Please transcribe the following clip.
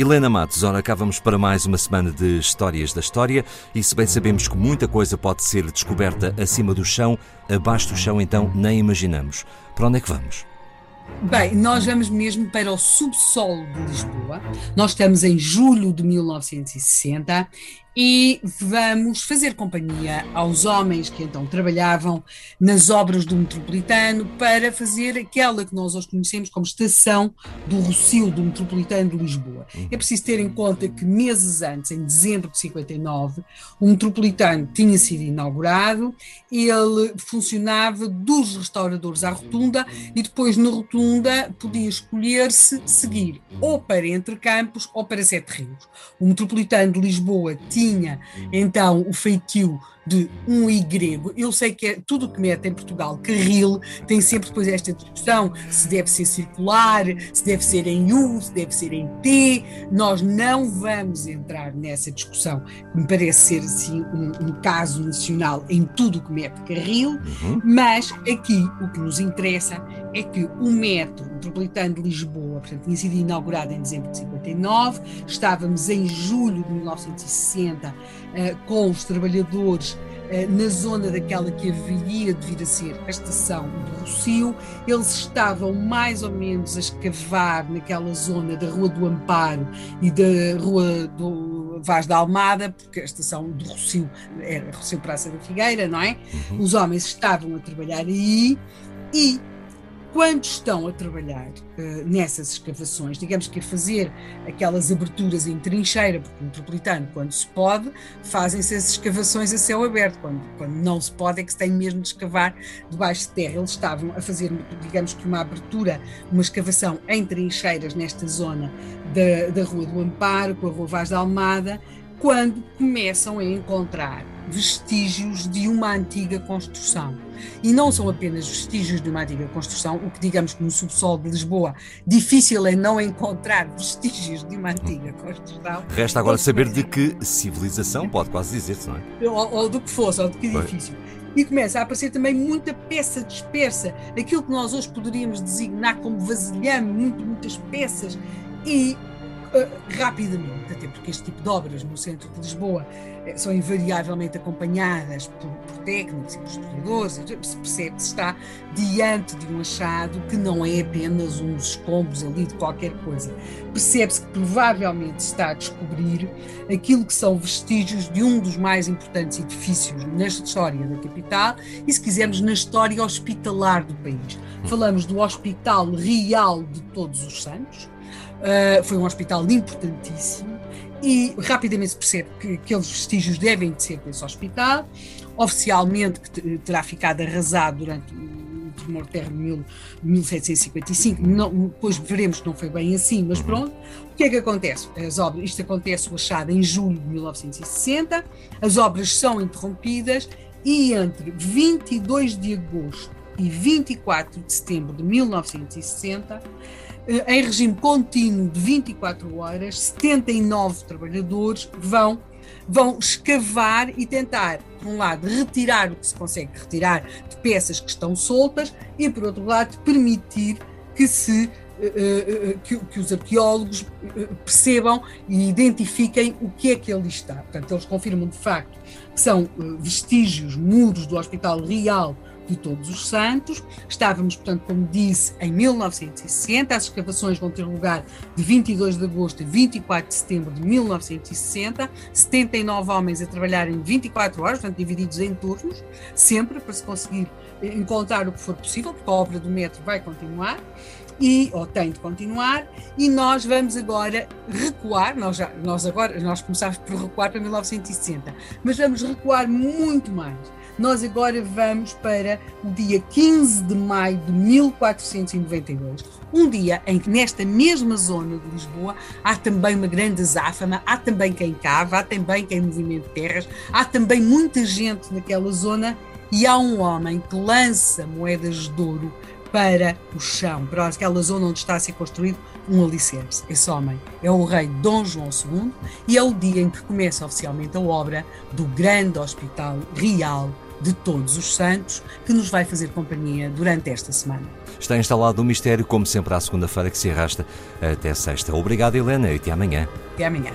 Helena Matos, ora cá vamos para mais uma semana de Histórias da História e se bem sabemos que muita coisa pode ser descoberta acima do chão, abaixo do chão então nem imaginamos. Para onde é que vamos? Bem, nós vamos mesmo para o subsolo de Lisboa. Nós estamos em julho de 1960 e vamos fazer companhia aos homens que então trabalhavam nas obras do metropolitano para fazer aquela que nós hoje conhecemos como estação do Rocio do metropolitano de Lisboa. É preciso ter em conta que meses antes, em dezembro de 59, o metropolitano tinha sido inaugurado, ele funcionava dos restauradores à rotunda e depois na rotunda podia escolher-se seguir ou para Entre Campos ou para Sete Rios. O metropolitano de Lisboa tinha tinha então o feitio de um I grego. Eu sei que é tudo o que mete em Portugal, carril, tem sempre depois esta discussão se deve ser circular, se deve ser em U, se deve ser em T. Nós não vamos entrar nessa discussão, me parece ser assim um, um caso nacional em tudo o que mete carril, uhum. mas aqui o que nos interessa é que o metro metropolitano de Lisboa, portanto, tinha sido inaugurado em dezembro de 59, estávamos em julho de 1960 uh, eh, com os trabalhadores na zona daquela que haveria de vir a ser a estação do Rocio, eles estavam mais ou menos a escavar naquela zona da Rua do Amparo e da Rua do Vaz da Almada, porque a estação do Rocio era Rocio Praça da Figueira, não é? Uhum. Os homens estavam a trabalhar aí e quando estão a trabalhar uh, nessas escavações, digamos que a fazer aquelas aberturas em trincheira, porque no metropolitano, quando se pode, fazem-se as escavações a céu aberto, quando, quando não se pode, é que se tem mesmo de escavar debaixo de terra. Eles estavam a fazer, digamos que uma abertura, uma escavação em trincheiras nesta zona da, da Rua do Amparo, com a Rua Vaz da Almada, quando começam a encontrar vestígios de uma antiga construção. E não são apenas vestígios de uma antiga construção, o que digamos que no subsolo de Lisboa difícil é não encontrar vestígios de uma antiga construção. Resta agora saber de que civilização, pode quase dizer-se, não é? Ou, ou, do que fosse, ou de que edifício. E começa a aparecer também muita peça dispersa, aquilo que nós hoje poderíamos designar como vasilhame, muito, muitas peças, e rapidamente, até porque este tipo de obras no centro de Lisboa uh, são invariavelmente acompanhadas por, por técnicos e por historiadores, percebe que se está diante de um achado que não é apenas uns escombros ali de qualquer coisa. Percebe-se que provavelmente está a descobrir aquilo que são vestígios de um dos mais importantes edifícios na história da capital e, se quisermos, na história hospitalar do país. Falamos do Hospital Real de Todos os Santos Uh, foi um hospital importantíssimo e rapidamente se percebe que aqueles vestígios devem de ser desse hospital. Oficialmente, que terá ficado arrasado durante o tremor de terra de 1755. Não, depois veremos que não foi bem assim, mas pronto. O que é que acontece? As obras, isto acontece o achado em julho de 1960, as obras são interrompidas e entre 22 de agosto e 24 de setembro de 1960 eh, em regime contínuo de 24 horas, 79 trabalhadores vão vão escavar e tentar, por um lado, retirar o que se consegue retirar de peças que estão soltas e, por outro lado, permitir que se eh, eh, que, que, os arqueólogos percebam e identifiquem o que é que ali está. Portanto, eles confirmam de facto que são vestígios, muros do Hospital Real de Todos os Santos. Estávamos, portanto, como disse, em 1960. As escavações vão ter lugar de 22 de agosto a 24 de setembro de 1960. 79 homens a trabalhar em 24 horas, portanto, divididos em turnos, sempre para se conseguir encontrar o que for possível, porque a obra do metro vai continuar e ou tem de continuar e nós vamos agora recuar nós já nós agora nós começámos por recuar para 1960 mas vamos recuar muito mais. Nós agora vamos para o dia 15 de maio de 1492, um dia em que nesta mesma zona de Lisboa há também uma grande azáfama, há também quem cava, há também quem movimenta terras, há também muita gente naquela zona e há um homem que lança moedas de ouro para o chão, para aquela zona onde está a ser construído um alicerce. Esse homem é o rei Dom João II e é o dia em que começa oficialmente a obra do grande Hospital Real de Todos os Santos, que nos vai fazer companhia durante esta semana. Está instalado o mistério, como sempre, à segunda-feira que se arrasta até sexta. Obrigado, Helena, e até amanhã. Até amanhã.